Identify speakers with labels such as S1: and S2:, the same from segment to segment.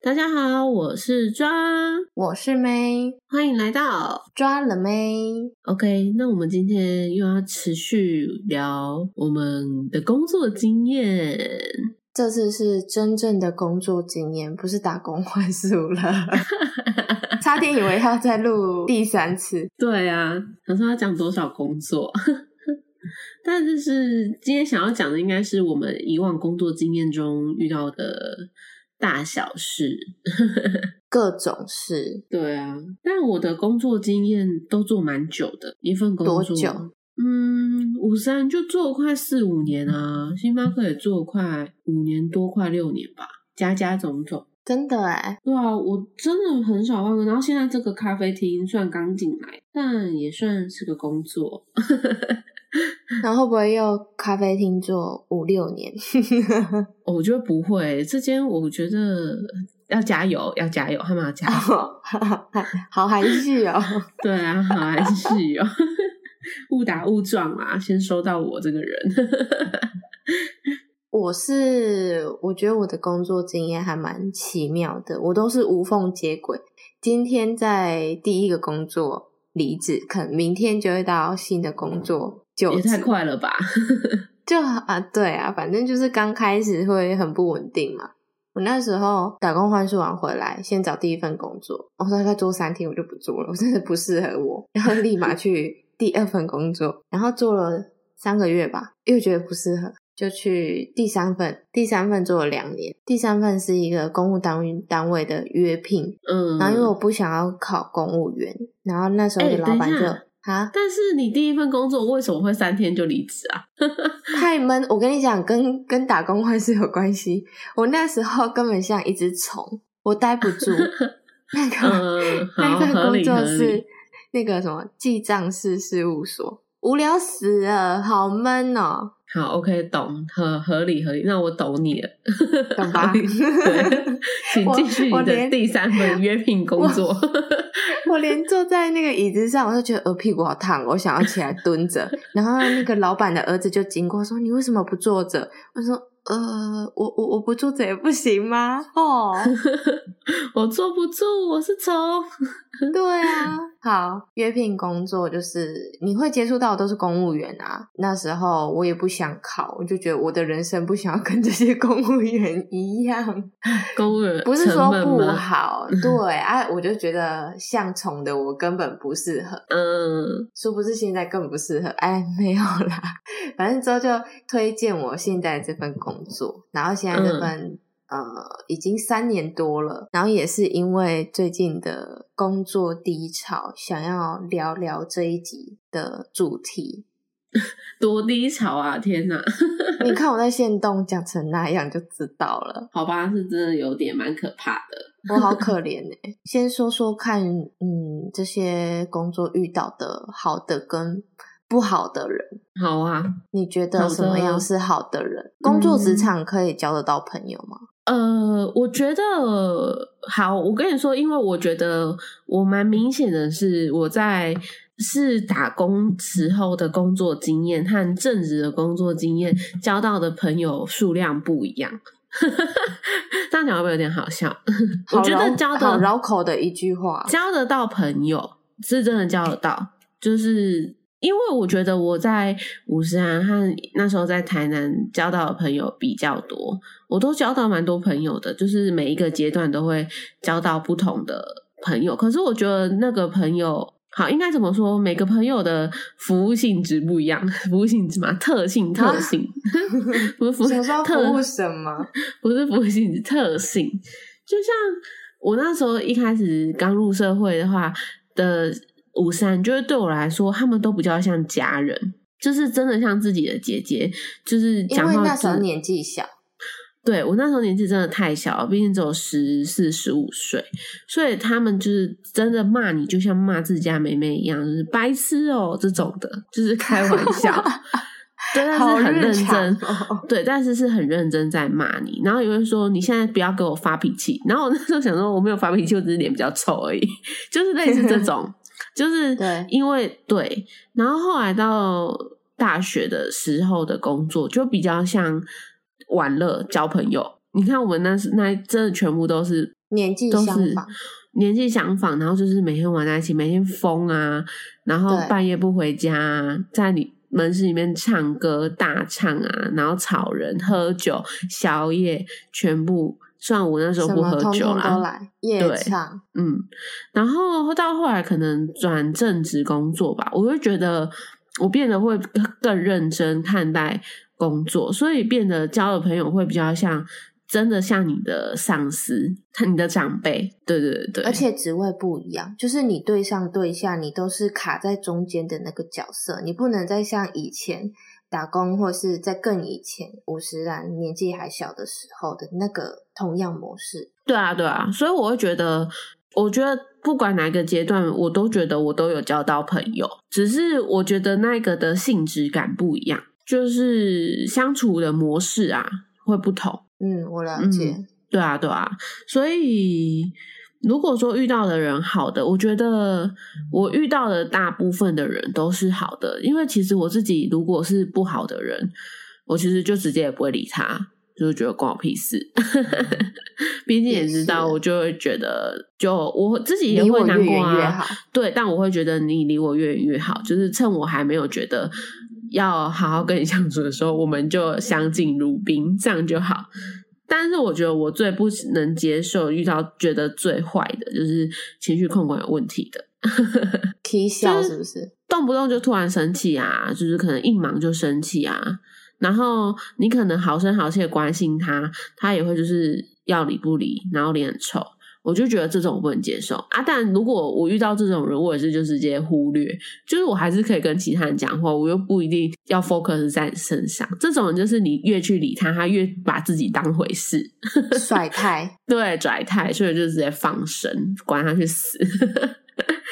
S1: 大家好，我是抓，
S2: 我是妹，
S1: 欢迎来到
S2: 抓了妹。
S1: OK。那我们今天又要持续聊我们的工作经验。
S2: 这次是真正的工作经验，不是打工换宿了。差点以为要再录第三次。
S1: 对啊，想说要讲多少工作，但就是今天想要讲的，应该是我们以往工作经验中遇到的大小事。
S2: 各种事。
S1: 对啊，但我的工作经验都做蛮久的，一份工作
S2: 多久？
S1: 嗯，五三就做了快四五年啊，星巴克也做了快五年多，快六年吧，加加总总。
S2: 真的哎，
S1: 对啊，我真的很少换过。然后现在这个咖啡厅算刚进来，但也算是个工作。
S2: 然后会不会又咖啡厅做五六年？
S1: 我觉得不会，这间我觉得要加油，要加油，他们要加油。
S2: 好含蓄哦。
S1: 对啊，好还是有误打误撞啊，先收到我这个人。
S2: 我是我觉得我的工作经验还蛮奇妙的，我都是无缝接轨。今天在第一个工作离职，可能明天就会到新的工作就
S1: 也太快了吧！
S2: 就啊，对啊，反正就是刚开始会很不稳定嘛。我那时候打工换宿完回来，先找第一份工作，我大概做三天我就不做了，我真的不适合我，然后立马去第二份工作，然后做了三个月吧，又觉得不适合，就去第三份，第三份做了两年，第三份是一个公务单位单位的约聘，
S1: 嗯，
S2: 然后因为我不想要考公务员，然后那时候
S1: 哎
S2: 的老板就啊。
S1: 但是你第一份工作为什么会三天就离职啊？
S2: 太闷，我跟你讲，跟跟打工换是有关系。我那时候根本像一只虫，我待不住。那个、那份工作是。那个什么记账式事务所，无聊死了，好闷哦，
S1: 好，OK，懂，合合理合理。那我懂你了，
S2: 懂吧？
S1: 对，请
S2: 我
S1: 继续你的第三份约聘工作。
S2: 我连坐在那个椅子上，我都觉得呃屁股好烫，我想要起来蹲着。然后那个老板的儿子就经过说：“你为什么不坐着？”我说：“呃，我我我不坐着也不行吗？”哦，
S1: 我坐不住，我是虫。
S2: 对啊，好，约聘工作就是你会接触到的都是公务员啊。那时候我也不想考，我就觉得我的人生不想要跟这些公务员一样，
S1: 公务员
S2: 不是说不好，对啊，我就觉得像虫的我根本不适合，
S1: 嗯，
S2: 殊不知现在更不适合。哎，没有啦，反正之后就推荐我现在这份工作，然后现在这份。呃，已经三年多了，然后也是因为最近的工作低潮，想要聊聊这一集的主题。
S1: 多低潮啊！天哪，
S2: 你看我在线动讲成那样就知道了，
S1: 好吧，是真的有点蛮可怕的。
S2: 我好可怜哎、先说说看，嗯，这些工作遇到的好的跟不好的人，
S1: 好啊，
S2: 你觉得什么样是好的人？工作职场可以交得到朋友吗？
S1: 呃，我觉得好，我跟你说，因为我觉得我蛮明显的是我在是打工时候的工作经验和正职的工作经验交到的朋友数量不一样。这样讲会不会有点好笑？我觉得交
S2: 好
S1: 的
S2: 绕口的一句话，
S1: 交得到朋友是真的交得到，就是因为我觉得我在五十岚和那时候在台南交到的朋友比较多，我都交到蛮多朋友的，就是每一个阶段都会交到不同的朋友。可是我觉得那个朋友。好，应该怎么说？每个朋友的服务性质不一样，服务性质嘛，特性特性，不是服务
S2: 什么？
S1: 不是服务性质，特性。就像我那时候一开始刚入社会的话的五三，就是对我来说，他们都比较像家人，就是真的像自己的姐姐，就是
S2: 因
S1: 讲话
S2: 为那时候年纪小，
S1: 对我那时候年纪真的太小了，毕竟只有十四、十五岁，所以他们就是真的骂你，就像骂自家妹妹一样，就是白痴哦、这种的，就是开玩笑。对，但
S2: 好
S1: 是很认真，
S2: 哦
S1: 对，但是是很认真在骂你，然后有人说你现在不要给我发脾气，然后我那时候想说我没有发脾气，我只是脸比较臭而已，就是类似这 种，就是
S2: 对
S1: 因为对，然后后来到大学的时候的工作就比较像玩乐交朋友，你看我们那是那真的全部都是
S2: 年纪
S1: 都是
S2: 相仿，
S1: 年纪相仿，然后就是每天玩在一起，每天疯啊，然后半夜不回家、啊，在你门市里面唱歌大唱啊，然后吵人、喝酒、宵夜，全部。虽然我那时候不喝
S2: 么通通
S1: 酒啦，
S2: 都来，夜
S1: 嗯，然后到后来可能转正职工作吧，我就觉得我变得会更认真看待工作，所以变得交的朋友会比较像真的像你的上司、你的长辈，对对对对，
S2: 而且职位不一样，就是你对上对下，你都是卡在中间的那个角色，你不能再像以前打工，或是在更以前五十岚年纪还小的时候的那个同样模式。
S1: 对啊对啊，所以我会觉得。我觉得不管哪个阶段，我都觉得我都有交到朋友，只是我觉得那个的性质感不一样，就是相处的模式啊会不同。
S2: 嗯，我了解。
S1: 嗯对啊，对啊，所以如果说遇到的人好的，我觉得我遇到的大部分的人都是好的，因为其实我自己如果是不好的人，我其实就直接也不会理他，就是觉得关我屁事。毕竟也知道，我就会觉得，就我自己也会难过
S2: 越越
S1: 啊。对，但我会觉得你离我越远越好，就是趁我还没有觉得要好好跟你相处的时候，我们就相敬如宾，这样就好。但是我觉得我最不能接受遇到觉得最坏的就是情绪控管有问题的，
S2: 啼笑
S1: 就是
S2: 是不是？
S1: 动不动就突然生气啊，就是可能一忙就生气啊，然后你可能好声好气的关心他，他也会就是要理不理，然后脸很臭。我就觉得这种我不能接受啊！但如果我遇到这种人，我也是就直接忽略，就是我还是可以跟其他人讲话，我又不一定要 focus 在你身上。这种人就是你越去理他，他越把自己当回事，
S2: 甩态。
S1: 对拽态，所以就直接放生，管他去死。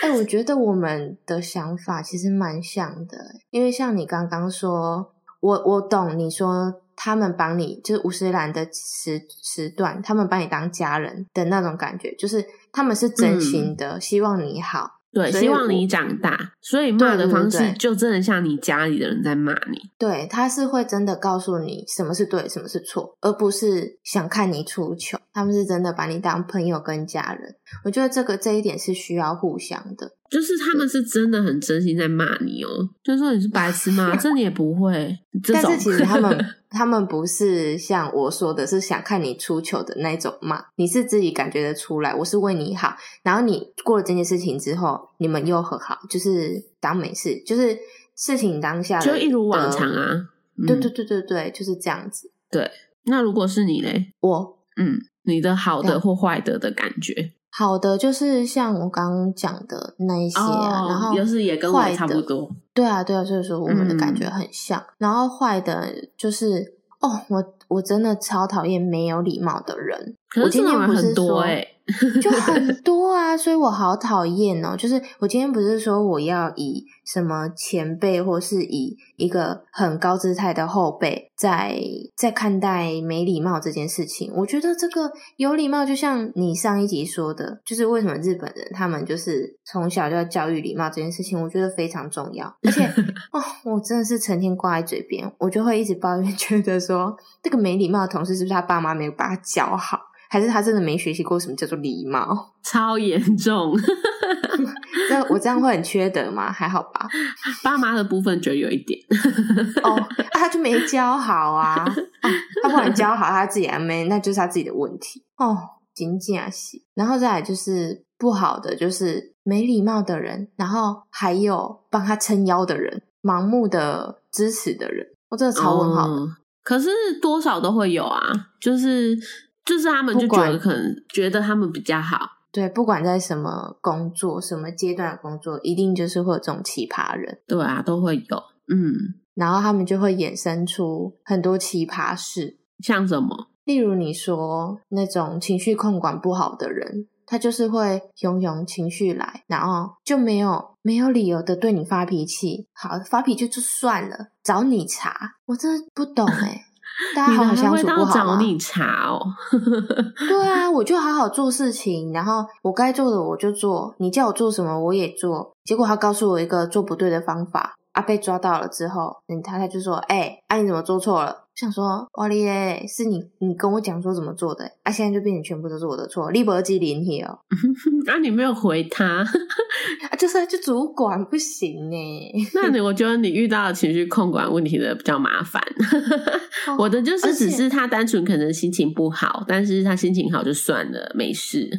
S2: 哎、我觉得我们的想法其实蛮像的，因为像你刚刚说，我我懂你说他们帮你，就是五十岚的时时段，他们把你当家人的那种感觉，就是他们是真心的，希望你好。
S1: 对，希望你长大，所以骂的方式就真的像你家里的人在骂你。
S2: 对，他是会真的告诉你什么是对，什么是错，而不是想看你出糗。他们是真的把你当朋友跟家人。我觉得这个这一点是需要互相的。
S1: 就是他们是真的很真心在骂你哦，就是说你是白痴吗？这你也不会，这种
S2: 但是其实他们 他们不是像我说的，是想看你出糗的那种骂，你是自己感觉得出来，我是为你好。然后你过了这件事情之后，你们又和好，就是当没事，就是事情当下
S1: 就一如往常。啊。嗯
S2: 对对对对对，就是这样子。
S1: 对，那如果是你嘞？
S2: 我
S1: 嗯，你的好的或坏的的感觉，
S2: 好的就是像我刚刚讲的那一些啊，然后
S1: 又哦是也跟我
S2: 坏的
S1: 差不多。
S2: 对啊，对啊，所以说我们的感觉
S1: 嗯
S2: 很像。然后坏的就是哦，我我真的超讨厌没有礼貌的人。
S1: 可
S2: 我今
S1: 是这种人
S2: 天不是说
S1: 很多哎、
S2: 就很多啊，所以我好讨厌哦。就是我今天不是说我要以什么前辈，或是以一个很高姿态的后辈，在在看待没礼貌这件事情。我觉得这个有礼貌，就像你上一集说的，就是为什么日本人他们就是从小就要教育礼貌这件事情，我觉得非常重要。而且 哦，我真的是成天挂在嘴边，我就会一直抱怨，觉得说这个没礼貌的同事是不是他爸妈没有把他教好？还是他真的没学习过什么叫做礼貌？
S1: 超严重。
S2: 那我这样会很缺德吗？还好吧。
S1: 爸妈的部分觉得有一点，
S2: 哦，啊、他就没教好啊。哦、他不管教好，他自己还没，那就是他自己的问题。哦，仅仅啊是。然后再来就是不好的，就是没礼貌的人，然后还有帮他撑腰的人，盲目的支持的人，我真的超问号的。
S1: 嗯可是多少都会有啊，就是就是他们就觉得可能觉得他们比较好，
S2: 对，不管在什么工作、什么阶段的工作，一定就是会有这种奇葩人。
S1: 对啊，都会有。嗯，
S2: 然后他们就会衍生出很多奇葩事，
S1: 像什么？
S2: 例如你说那种情绪控管不好的人，他就是会汹涌情绪来，然后就没有没有理由的对你发脾气。好，发脾气就算了，找你茬，我真的不懂哎、大家好好相处不好吗？
S1: 找你茬哦。
S2: 对啊，我就好好做事情，然后我该做的我就做，你叫我做什么我也做。结果他告诉我一个做不对的方法，啊，被抓到了之后，嗯，他他就说，哎、啊你怎么做错了？想说，哇哩耶，是你你跟我讲说怎么做的，啊，现在就变成全部都是我的错，立博基林 hier，啊，
S1: 啊，你没有回他，
S2: 就是就主管不行呢。
S1: 那你我觉得你遇到情绪控管问题的比较麻烦。我的就是只是他单纯可能心情不好，但是他心情好就算了，没事。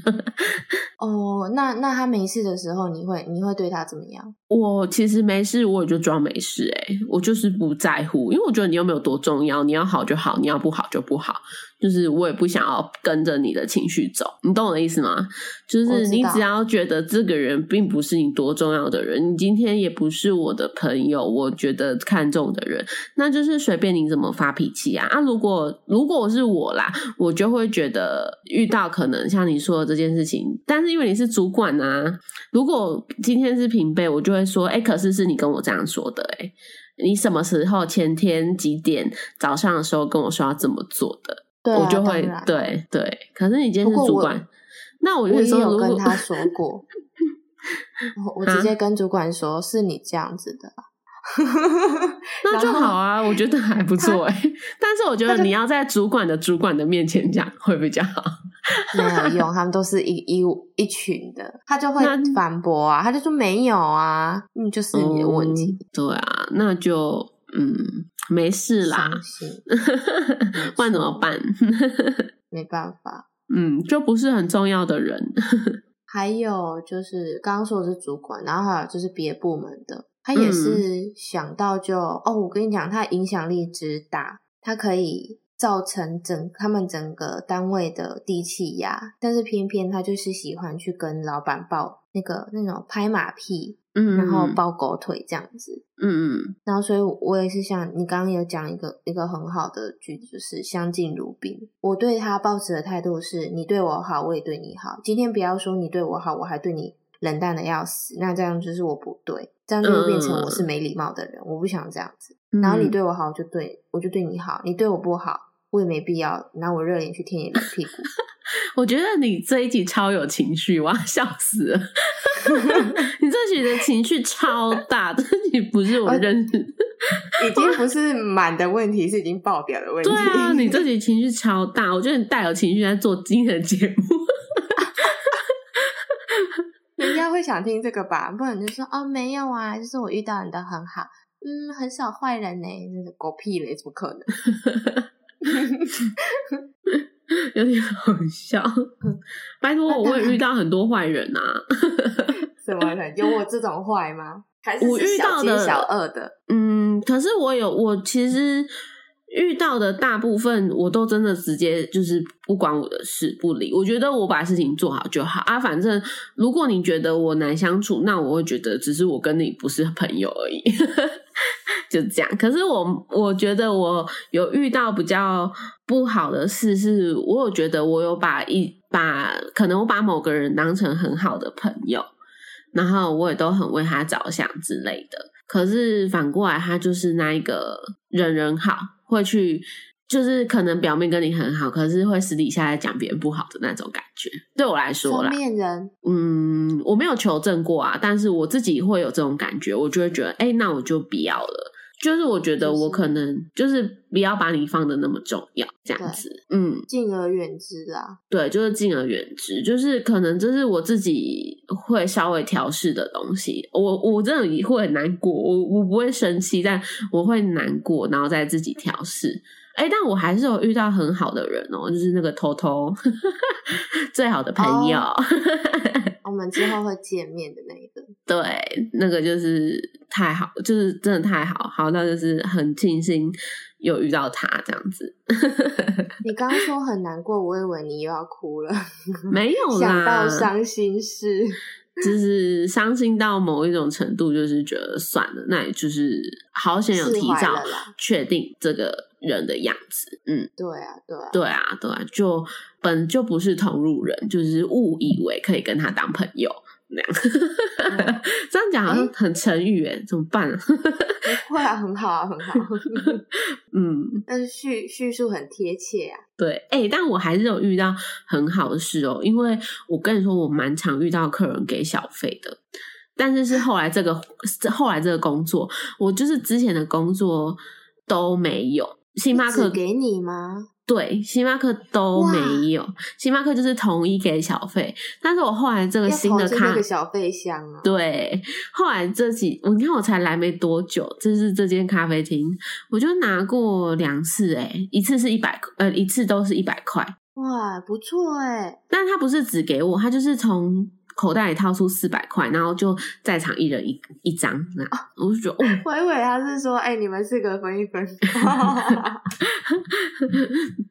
S2: 哦，那那他没事的时候，你会你会对他怎么样？
S1: 我其实没事，我也就装没事、欸。我就是不在乎，因为我觉得你又没有多重要，你要好就好，你要不好就不好。就是我也不想要跟着你的情绪走，你懂我的意思吗？就是你只要觉得这个人并不是你多重要的人，你今天也不是我的朋友，我觉得看重的人，那就是随便你怎么发脾气啊。啊，如果如果是我啦，我就会觉得遇到可能像你说的这件事情，但是因为你是主管啊，如果今天是平辈，我就会说，哎、可是是你跟我这样说的、哎，你什么时候前天几点早上的时候跟我说要怎么做的？
S2: 对啊、
S1: 我就会对对。可是你今天是主管，那我就说，如果
S2: 有跟他说过，我我直
S1: 啊
S2: 接跟主管说，是你这样子的。
S1: 那就好啊，我觉得还不错哎、但是我觉得你要在主管的主管的面前讲会比较好。
S2: 没有用，他们都是一一一群的，他就会反驳啊，他就说没有啊，嗯，就是你的问题，
S1: 嗯对啊，那就嗯没事啦 不然怎么办？
S2: 没办法。
S1: 嗯，就不是很重要的人。
S2: 还有就是刚刚说的是主管，然后还有就是别部门的，他也是想到就、哦，我跟你讲，他影响力之大，他可以造成整他们整个单位的低气压，但是偏偏他就是喜欢去跟老板抱那个那种拍马屁，
S1: 嗯，
S2: 然后抱狗腿这样子。
S1: 嗯嗯
S2: 然后，所以我也是像你刚刚有讲一个一个很好的句子，就是相敬如宾。我对他抱持的态度是：你对我好，我也对你好。今天不要说你对我好，我还对你冷淡的要死，那这样就是我不对，这样就会变成我是没礼貌的人。我不想这样子。
S1: 嗯，
S2: 然后你对我好，我就对我就对你好；你对我不好，我也没必要拿我热脸去贴你的屁股。
S1: 我觉得你这一集超有情绪，我要笑死了。你这集的情绪超大，这集不是我认识。
S2: 已经不是满的问题，是已经爆表的问题。
S1: 对啊，你这集情绪超大，我觉得你带有情绪在做今天的节目。
S2: 人家会想听这个吧？不然就说哦，没有啊，就是我遇到你的很好，嗯，很少坏人呢，真是狗屁嘞，怎么可能？
S1: 有点好笑。拜托，
S2: 那
S1: 我也遇到很多坏人啊。
S2: 什么人？有我这种坏吗？还
S1: 我遇到的
S2: 小奸小恶的？
S1: 嗯，可是我有，我其实遇到的大部分，我都真的直接就是不管我的事，不理。我觉得我把事情做好就好啊。反正如果你觉得我难相处，那我会觉得只是我跟你不是朋友而已，就这样。可是我我觉得我有遇到比较不好的事，是我有觉得我有把一把可能我把某个人当成很好的朋友。然后我也都很为他着想之类的。可是反过来，他就是那一个人人好，会去就是可能表面跟你很好，可是会私底下在讲别人不好的那种感觉。对我来说啦，
S2: 面人，
S1: 嗯，我没有求证过啊，但是我自己会有这种感觉，我就会觉得，哎、那我就不要了。就是我觉得我可能就是不要把你放的那么重要，这样子，嗯，
S2: 敬而远之啦。
S1: 对，就是敬而远之，就是可能这是我自己会稍微调试的东西。我我真的也会很难过，我我不会生气，但我会难过，然后再自己调试。哎，但我还是有遇到很好的人哦，就是那个偷偷 最好的朋友，
S2: 我们之后会见面的那一个，
S1: 对，那个就是太好，就是真的太好，好到就是很庆幸有遇到他这样子。
S2: 你刚刚说很难过，我以为你又要哭了，
S1: 没有
S2: 想到
S1: 啦，
S2: 伤心事。
S1: 就是伤心到某一种程度，就是觉得算了，那也就是好险有提早确定这个人的样子，嗯，
S2: 对啊，对啊，
S1: 对啊，对啊，就本就不是同路人，就是误以为可以跟他当朋友那样。
S2: 嗯
S1: 这样讲好像很成语哎，怎么办啊？
S2: 不会啊，很好啊，很好。
S1: 嗯，
S2: 但是叙叙述很贴切啊。
S1: 对，哎、但我还是有遇到很好的事哦，因为我跟你说，我蛮常遇到客人给小费的，但是是后来这个后来这个工作，我就是之前的工作都没有。星巴克
S2: 只给你吗？
S1: 对，星巴克都
S2: 哇
S1: 没有，星巴克就是统一给小费，但是我后来这个新的卡
S2: 投资那个小费箱啊。
S1: 对，后来这几，我你看我才来没多久，这是这间咖啡厅，我就拿过两次、欸，一次是一百，呃，一次都是一百块，
S2: 哇，不错哎。
S1: 但他不是只给我，他就是从口袋里掏出四百块，然后就在场一人一一张，那我就觉得哦，
S2: 我以为他是说，哎、你们四个分一分。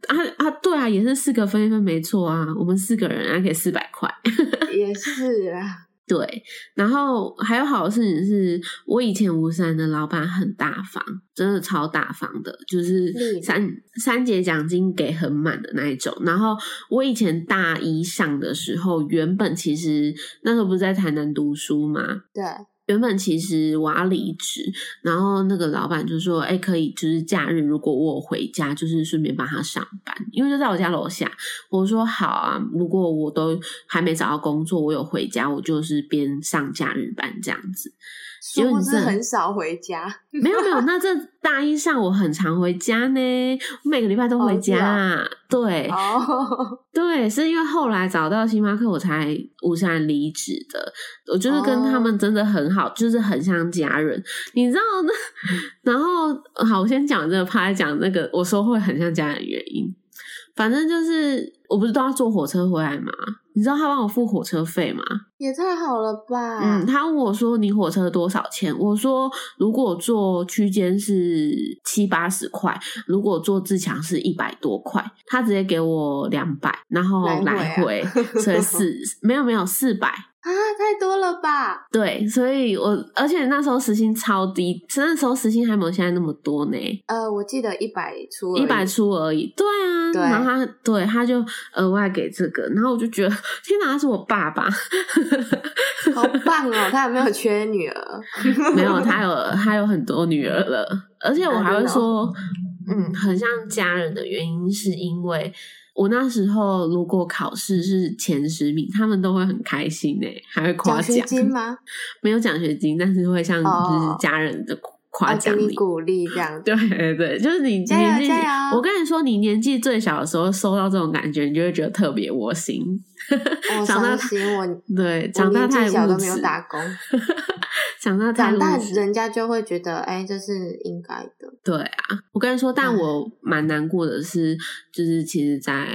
S1: 啊啊，对啊，也是四个分一分没错啊，我们四个人还给四百块。
S2: 也是啊，
S1: 对，然后还有好的事情是，我以前吴三的老板很大方，真的超大方的，就是三三节奖金给很满的那一种。然后我以前大一上的时候，原本其实那时候不是在台南读书嘛，
S2: 对，
S1: 原本其实我要离职，然后那个老板就说：“哎、可以，就是假日如果我回家，就是顺便帮他上班，因为就在我家楼下。”我说：“好啊，如果我都还没找到工作，我有回家，我就是边上假日班这样子。”结
S2: 殊不知
S1: 果你
S2: 很少回家。
S1: 没有没有，那这大一上我很常回家呢，我每个礼拜都回家。
S2: 啊
S1: 对，
S2: 哦，
S1: 对，是因为后来找到星巴克，我才无然离职的。我就是跟他
S2: 哦
S1: 们真的很好，就是很像家人，你知道那。然后好，我先讲这个，怕讲那个，我说会很像家人的原因。反正就是，我不是都要坐火车回来嘛？你知道他帮我付火车费吗？
S2: 也太好了吧？
S1: 嗯，他问我说：“你火车多少钱？”我说：“如果坐区间是七八十块，如果坐自强是一百多块。”他直接给我两百，然后
S2: 来
S1: 来
S2: 回啊
S1: 回，所以四 没有没有四百。
S2: 啊，太多了吧？
S1: 对，所以我而且那时候时薪超低，那时候时薪还没有现在那么多呢，
S2: 呃，我记得一百出
S1: 一百出而已。对啊，
S2: 对
S1: 然后他对他就额外给这个，然后我就觉得天哪，他是我爸爸。
S2: 好棒哦！他有没有缺女儿？
S1: 没有，他有他有很多女儿了，而且我还会说，嗯，很像家人的原因，是因为我那时候如果考试是前十名，他们都会很开心诶，还会夸
S2: 奖学。金吗？
S1: 没有奖学金，但是会像就是
S2: 哦
S1: 家人的夸
S2: 啊，
S1: 奖你。
S2: 鼓励这样子。
S1: 对对对，就是你年纪我跟你说，你年纪最小的时候收到这种感觉，你就会觉得特别窝心。
S2: 我
S1: 长大
S2: 我
S1: 对，长大太
S2: 小都没有，打工，
S1: 长大太
S2: 长大
S1: 物质
S2: 人家就会觉得，哎，这是应该的。
S1: 对啊，我跟你说，但我蛮难过的是，就是其实，在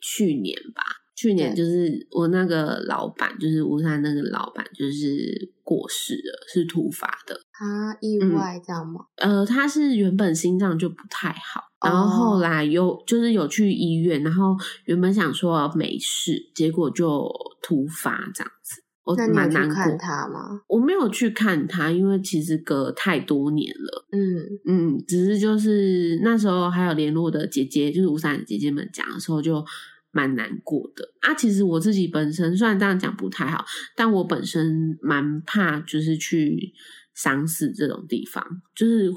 S1: 去年吧，去年就是我那个老板，就是吴山那个老板，就是过世了，是突发的。
S2: 他，意
S1: 嗯
S2: 外这样吗？
S1: 呃，他是原本心脏就不太好，然后后
S2: 哦
S1: 来有就是有去医院，然后原本想说没事，结果就突发这样子。我蛮难过，
S2: 他吗？
S1: 我没有去看他，因为其实隔太多年了。
S2: 嗯，
S1: 嗯，只是就是那时候还有联络的姐姐，就是吴三的姐姐们讲的时候，就蛮难过的啊。其实我自己本身虽然这样讲不太好，但我本身蛮怕，就是去丧事这种地方，就是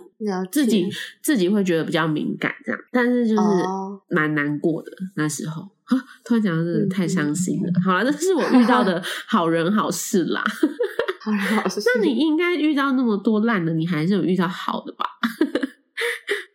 S1: 自己自己会觉得比较敏感这样，但是就是
S2: 哦
S1: 蛮难过的那时候。啊，突然讲到这太伤心了。好了，这是我遇到的 好人好事啦。
S2: 好人好事，
S1: 那你应该遇到那么多烂的，你还是有遇到好的吧？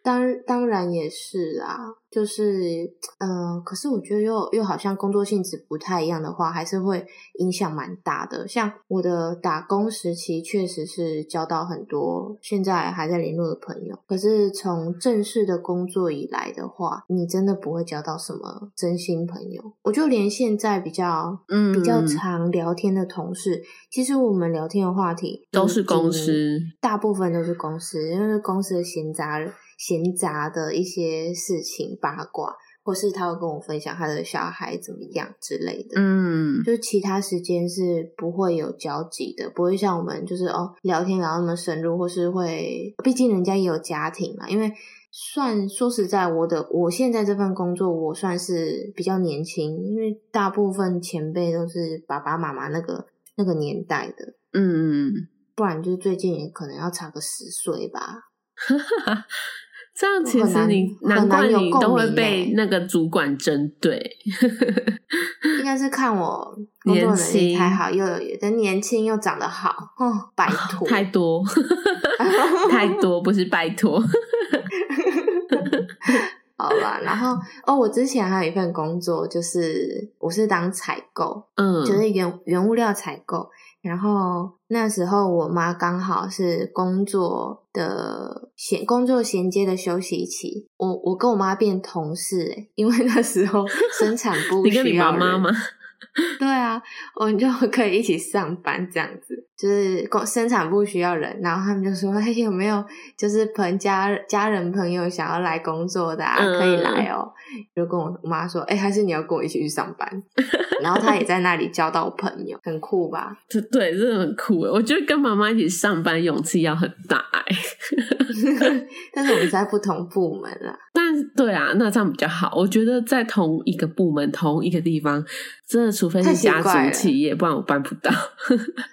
S2: 当当然也是啊，就是呃，可是我觉得又又好像工作性质不太一样的话，还是会影响蛮大的。像我的打工时期，确实是交到很多现在还在联络的朋友。可是从正式的工作以来的话，你真的不会交到什么真心朋友。我就连现在比较
S1: 嗯
S2: 比较常聊天的同事，其实我们聊天的话题
S1: 都是公
S2: 嗯
S1: 司，
S2: 大部分都是公司，因为公司的闲杂闲杂的一些事情八卦，或是他会跟我分享他的小孩怎么样之类的。
S1: 嗯，
S2: 就是其他时间是不会有交集的，不会像我们就是哦聊天聊那么深入，或是会，毕竟人家也有家庭嘛。因为算说实在，我的我现在这份工作，我算是比较年轻，因为大部分前辈都是爸爸妈妈那个那个年代的，
S1: 嗯，
S2: 不然就是最近也可能要差个十岁吧。
S1: 这样其实你难怪你都会被那个主管针对，
S2: 应该是看我 工作能力太好，又有的年轻又长得好哦，拜 托
S1: 太多太多不是拜托，
S2: 好吧。然后哦，我之前还有一份工作，就是我是当采购，
S1: 嗯，
S2: 就是原原物料采购。然后那时候我妈刚好是工作的衔工作衔接的休息期，我我跟我妈变同事诶，因为那时候生产部
S1: 你跟你妈妈吗？
S2: 对啊，我们就可以一起上班这样子，就是工生产部需要人，然后他们就说：“哎，有没有就是朋家家人朋友想要来工作的，啊，可以来哦。”就跟我妈说：“哎，还是你要跟我一起去上班。”然后他也在那里交到朋友，很酷吧？
S1: 对 对，真的很酷诶我觉得跟妈妈一起上班勇气要很大哎。
S2: 但是我们在不同部门啦。
S1: 但对啊，那这样比较好。我觉得在同一个部门、同一个地方，真的除非是家族企业，不然我办不到。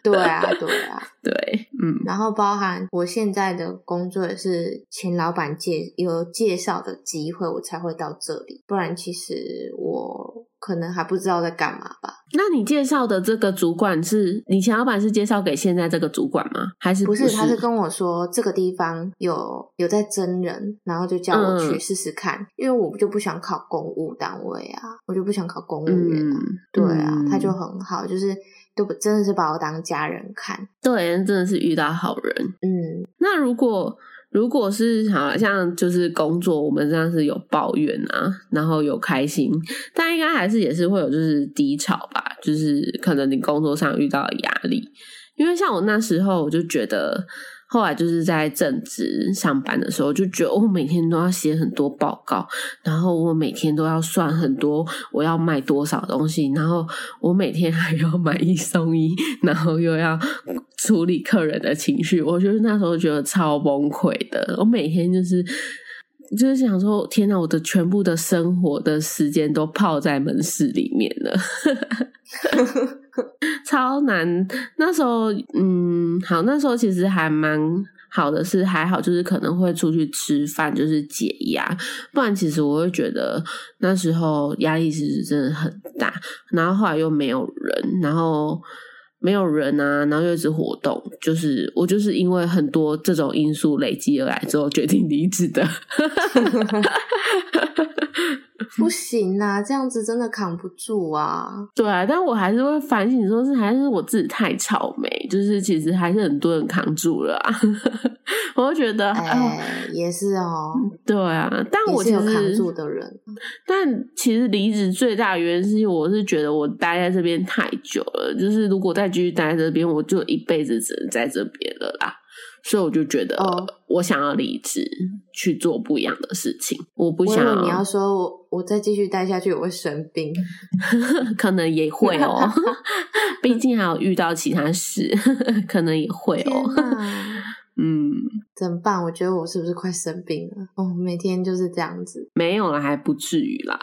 S2: 对啊，对啊，
S1: 对，嗯。
S2: 然后包含我现在的工作也是前老板介有介绍的机会，我才会到这里。不然其实我。可能还不知道在干嘛吧？
S1: 那你介绍的这个主管是你前老板是介绍给现在这个主管吗？还是
S2: 不
S1: 是？
S2: 他是跟我说这个地方有有在真人，然后就叫我去试试看，因为我就不想考公务单位啊，我就不想考公务员啊。对啊，他就很好，就是都真的是把我当家人看。
S1: 对，真的是遇到好人。
S2: 嗯，
S1: 那如果。如果是好像就是工作，我们这样是有抱怨啊，然后有开心，但应该还是也是会有就是低潮吧，就是可能你工作上遇到压力，因为像我那时候我就觉得。后来就是在正职上班的时候，就觉得我每天都要写很多报告，然后我每天都要算很多我要卖多少东西，然后我每天还要买一送一，然后又要处理客人的情绪，我就是那时候觉得超崩溃的。我每天就是就是想说，天哪，我的全部的生活的时间都泡在门市里面了。超难，那时候，嗯，好，那时候其实还蛮好的，是还好，就是可能会出去吃饭，就是解压，不然其实我会觉得那时候压力其实真的很大，然后后来又没有人，然后没有人啊，然后又一直活动，就是我就是因为很多这种因素累积而来之后决定离职的。
S2: 不行啊，这样子真的扛不住啊！
S1: 对啊，但我还是会反省，说是还是我自己太草莓，就是其实还是很多人扛住了。我就觉得，
S2: 哎，也是哦。
S1: 对啊，但我其实
S2: 扛住的人。
S1: 但其实离职最大的原因是，我是觉得我待在这边太久了，就是如果再继续待在这边，我就一辈子只能在这边了啦。所以我就觉得，我想要离职去做不一样的事情。我不想
S2: 你要说我我再继续待下去，我会生病，
S1: 可能也会哦。毕竟还有遇到其他事，可能也会哦。嗯，
S2: 怎么办？我觉得我是不是快生病了？哦，每天就是这样子。
S1: 没有了，还不至于啦。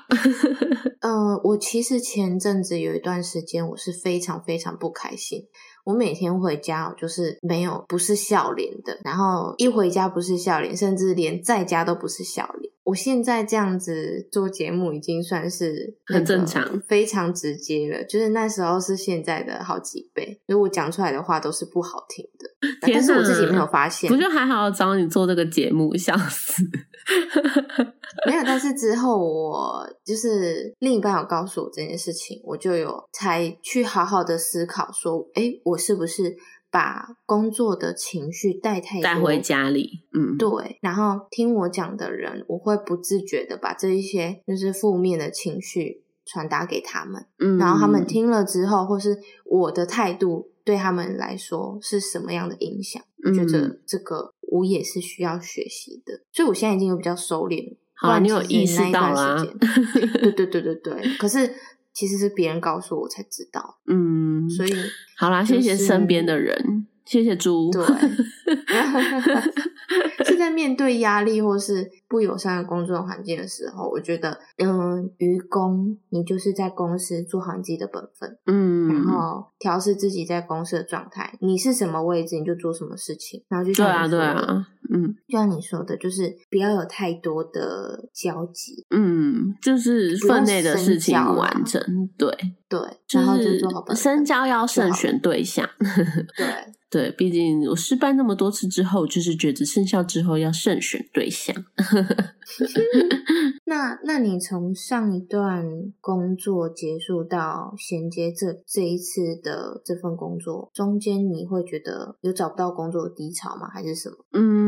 S2: 呃，我其实前阵子有一段时间，我是非常非常不开心。我每天回家，我就是没有不是笑脸的，然后一回家不是笑脸，甚至连在家都不是笑脸。我现在这样子做节目已经算是
S1: 很正常、
S2: 非常直接了，就是那时候是现在的好几倍。如果讲出来的话都是不好听的，但是我自己没有发现。
S1: 我就还好找你做这个节目，笑死。
S2: 没有，但是之后我就是另一半有告诉我这件事情，我就有才去好好的思考，说，哎，我是不是把工作的情绪带太
S1: 带回家里？嗯，
S2: 对。然后听我讲的人，我会不自觉的把这一些就是负面的情绪传达给他们，嗯，然后他们听了之后，或是我的态度对他们来说是什么样的影响？嗯觉得这个我也是需要学习的，所以我现在已经有比较收敛。
S1: 好啦，你有意识到啦。
S2: 对对对对对，可是其实是别人告诉我才知道。
S1: 嗯，
S2: 所以
S1: 好啦，谢谢身边的人。谢谢猪。
S2: 对，是在面对压力或是不友善的工作环境的时候，我觉得，嗯，愚公，你就是在公司做好你自己的本分，
S1: 嗯，
S2: 然后调试自己在公司的状态。你是什么位置，你就做什么事情。然后就像
S1: 对啊，对啊，嗯，
S2: 就像你说的，就是不要有太多的交集，
S1: 嗯，就是分内的事情完成，对
S2: 对，然后就做好本分。
S1: 深交要慎选对象，
S2: 对。
S1: 对，毕竟我失败那么多次之后，就是觉得生效之后要慎选对象。
S2: 那，那你从上一段工作结束到衔接这这一次的这份工作中间，你会觉得有找不到工作的低潮吗？还是什么？
S1: 嗯，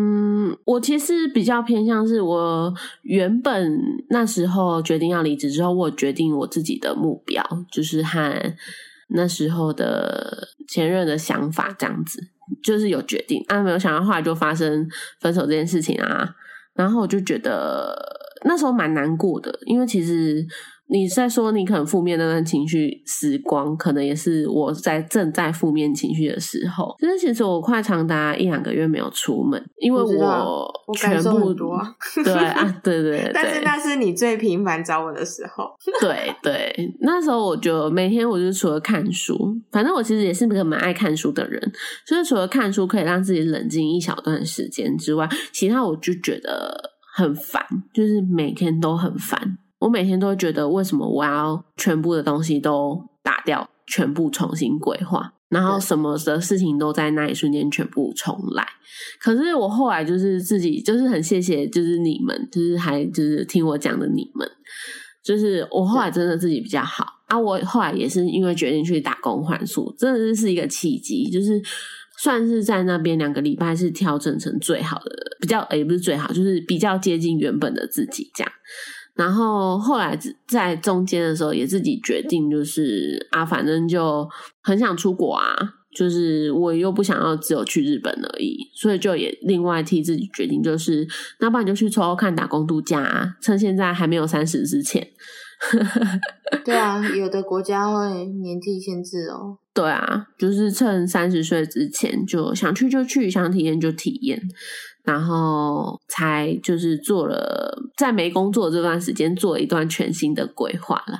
S1: 我其实比较偏向是我原本那时候决定要离职之后，我决定我自己的目标就是和。那时候的前任的想法这样子，就是有决定啊，没有想到后来就发生分手这件事情啊，然后我就觉得那时候蛮难过的，因为其实。你在说你可能负面那段情绪时光，可能也是我在正在负面情绪的时候。就是其实我快长达一两个月没有出门，因为
S2: 我
S1: 全部
S2: 多
S1: 对啊，对对。
S2: 但是那是你最频繁找我的时候。
S1: 对对，那时候我就每天我就除了看书，反正我其实也是个蛮爱看书的人，所以除了看书可以让自己冷静一小段时间之外，其他我就觉得很烦，就是每天都很烦。我每天都会觉得，为什么我要全部的东西都打掉，全部重新规划，然后什么的事情都在那一瞬间全部重来。可是我后来就是自己，就是很谢谢，就是你们，就是还就是听我讲的你们，就是我后来真的自己比较好啊。我后来也是因为决定去打工换宿，真的是是一个契机，就是算是在那边两个礼拜是调整成最好的，比较也不是最好，就是比较接近原本的自己这样。然后后来在中间的时候，也自己决定，就是啊，反正就很想出国啊，就是我又不想要只有去日本而已，所以就也另外替自己决定，就是那不然就去抽看打工度假，趁现在还没有三十之前。
S2: 对啊，有的国家会年纪限制哦。
S1: 对啊，就是趁三十岁之前就想去就去，想体验就体验。然后才就是做了，在没工作这段时间做了一段全新的规划啦。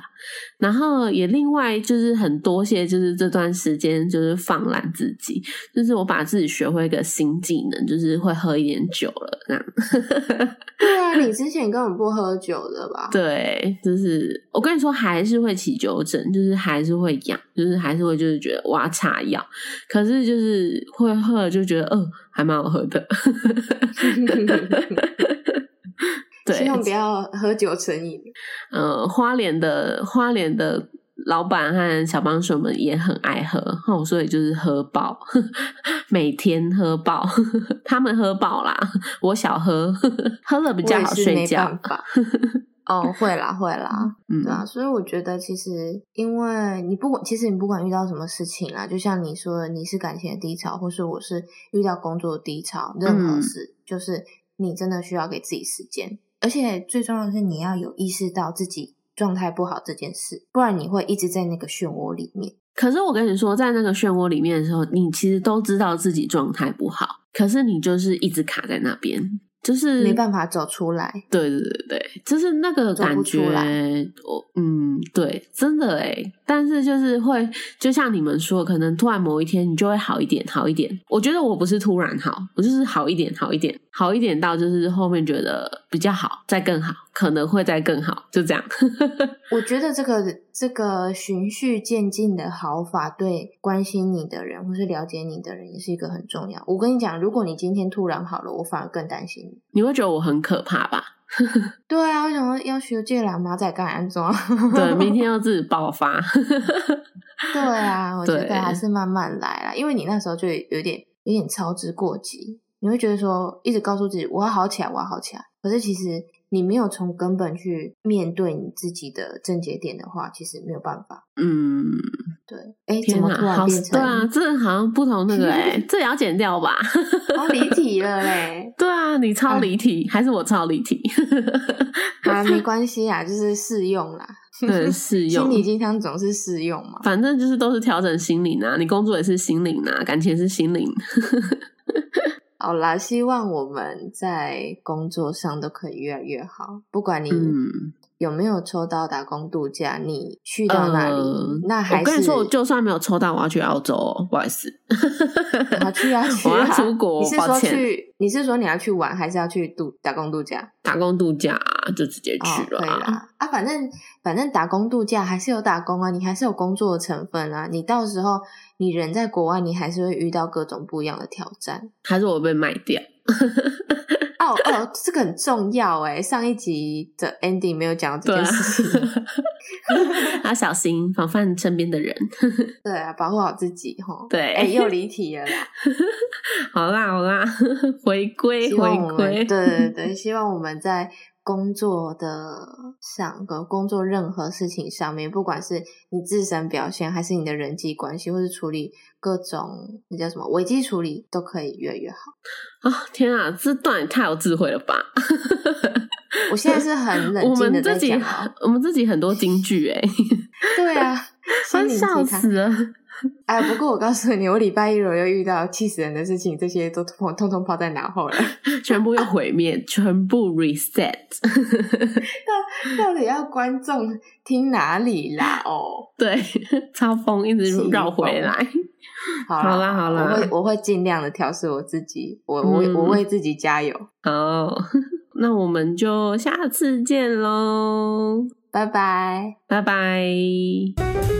S1: 然后也另外就是很多些，就是这段时间就是放懒自己，就是我把自己学会一个新技能，就是会喝一点酒了这样。
S2: 对啊，你之前根本不喝酒的吧？
S1: 对，就是我跟你说，还是会起酒疹，就是还是会痒，就是还是会就是觉得哇擦药，可是就是会喝就觉得呃还蛮好喝的。对，
S2: 希望不要喝酒成瘾。
S1: 呃，花莲的花莲的老板和小帮手们也很爱喝，所以就是喝饱，每天喝饱。他们喝饱啦，我小喝，喝了比较好睡觉。
S2: 哦，会啦，会啦，对啊。所以我觉得，其实因为你不管，其实你不管遇到什么事情啦，就像你说的，你是感情的低潮，或是我是遇到工作的低潮，任何事，就是你真的需要给自己时间。而且最重要的是，你要有意识到自己状态不好这件事，不然你会一直在那个漩涡里面。
S1: 可是我跟你说，在那个漩涡里面的时候，你其实都知道自己状态不好，可是你就是一直卡在那边。就是
S2: 没办法走出来，
S1: 对对对对，就是那个感觉，我嗯，对，真的诶但是就是会，就像你们说，可能突然某一天你就会好一点，好一点。我觉得我不是突然好，我就是好一点，好一点，好一点到就是后面觉得比较好，再更好，可能会再更好，就这样。
S2: 我觉得这个这个循序渐进的好法，对关心你的人或是了解你的人，也是一个很重要。我跟你讲，如果你今天突然好了，我反而更担心。
S1: 你你会觉得我很可怕吧？
S2: 对啊，为什么要学借两马仔干安装？
S1: 对，明天要自己爆发。
S2: 对啊，我觉得还是慢慢来啦，因为你那时候就有点有点操之过急，你会觉得说一直告诉自己我要好起来，我要好起来。可是其实你没有从根本去面对你自己的症结点的话，其实没有办法。
S1: 嗯，
S2: 对，哎，怎么突然
S1: 好
S2: 变成
S1: 对啊，这好像不同那个 哎、这也要剪掉吧？
S2: 好离题了嘞？
S1: 对啊，你超离题，还是我超离题？
S2: 啊，没关系啊，就是适用啦。
S1: 对，适用
S2: 心。理鸡汤总是适用嘛。
S1: 反正就是都是调整心灵啊，你工作也是心灵啊，感情也是心灵。
S2: 好啦，希望我们在工作上都可以越来越好。不管你
S1: 嗯，
S2: 有没有抽到打工度假，你去到哪里，
S1: 呃
S2: 那还是
S1: 我跟你说，我就算没有抽到，我要去澳洲、哦，不好意思。
S2: 要去啊去啊！
S1: 我要出国
S2: 你是说去？你是说你要去玩，还是要去度打工度假？
S1: 打工度假、就直接
S2: 哦，
S1: 去了、
S2: 对啦，啊，反正反正打工度假还是有打工啊，你还是有工作的成分啊。你到时候你人在国外，你还是会遇到各种不一样的挑战。
S1: 还是我被卖掉？
S2: 哦哦，这个很重要哎，上一集的 ending 没有讲到这件事情。，
S1: 要小心防范身边的人。
S2: 对啊，保护好自己哈。
S1: 对
S2: 哎，又离题了啦。
S1: 好啦好啦，回归回
S2: 望我们对，对对，希望我们在工作的上个工作任何事情上面，不管是你自身表现，还是你的人际关系，或是处理各种那叫什么危机处理，都可以越来越好。
S1: 啊！天啊，这段也太有智慧了吧！
S2: 我现在是很 冷
S1: 我
S2: 静的在
S1: 们自己
S2: 讲哦。
S1: 我们自己很多金句哎，
S2: 对啊，
S1: 笑。死了。
S2: 哎，不过我告诉你，我礼拜一如果又遇到气死人的事情，这些都通通通抛在脑后了。
S1: 全部又毁灭，全部 reset。
S2: 到底要观众听哪里啦？哦，
S1: 对，超风一直
S2: 气
S1: 绕回
S2: 疯
S1: 来。
S2: 好
S1: 好啦好啦
S2: 我会我会尽量的调试我自己，我我、
S1: 嗯
S2: 我为自己加油，
S1: 哦，那我们就下次见喽，
S2: 拜拜。
S1: 拜拜。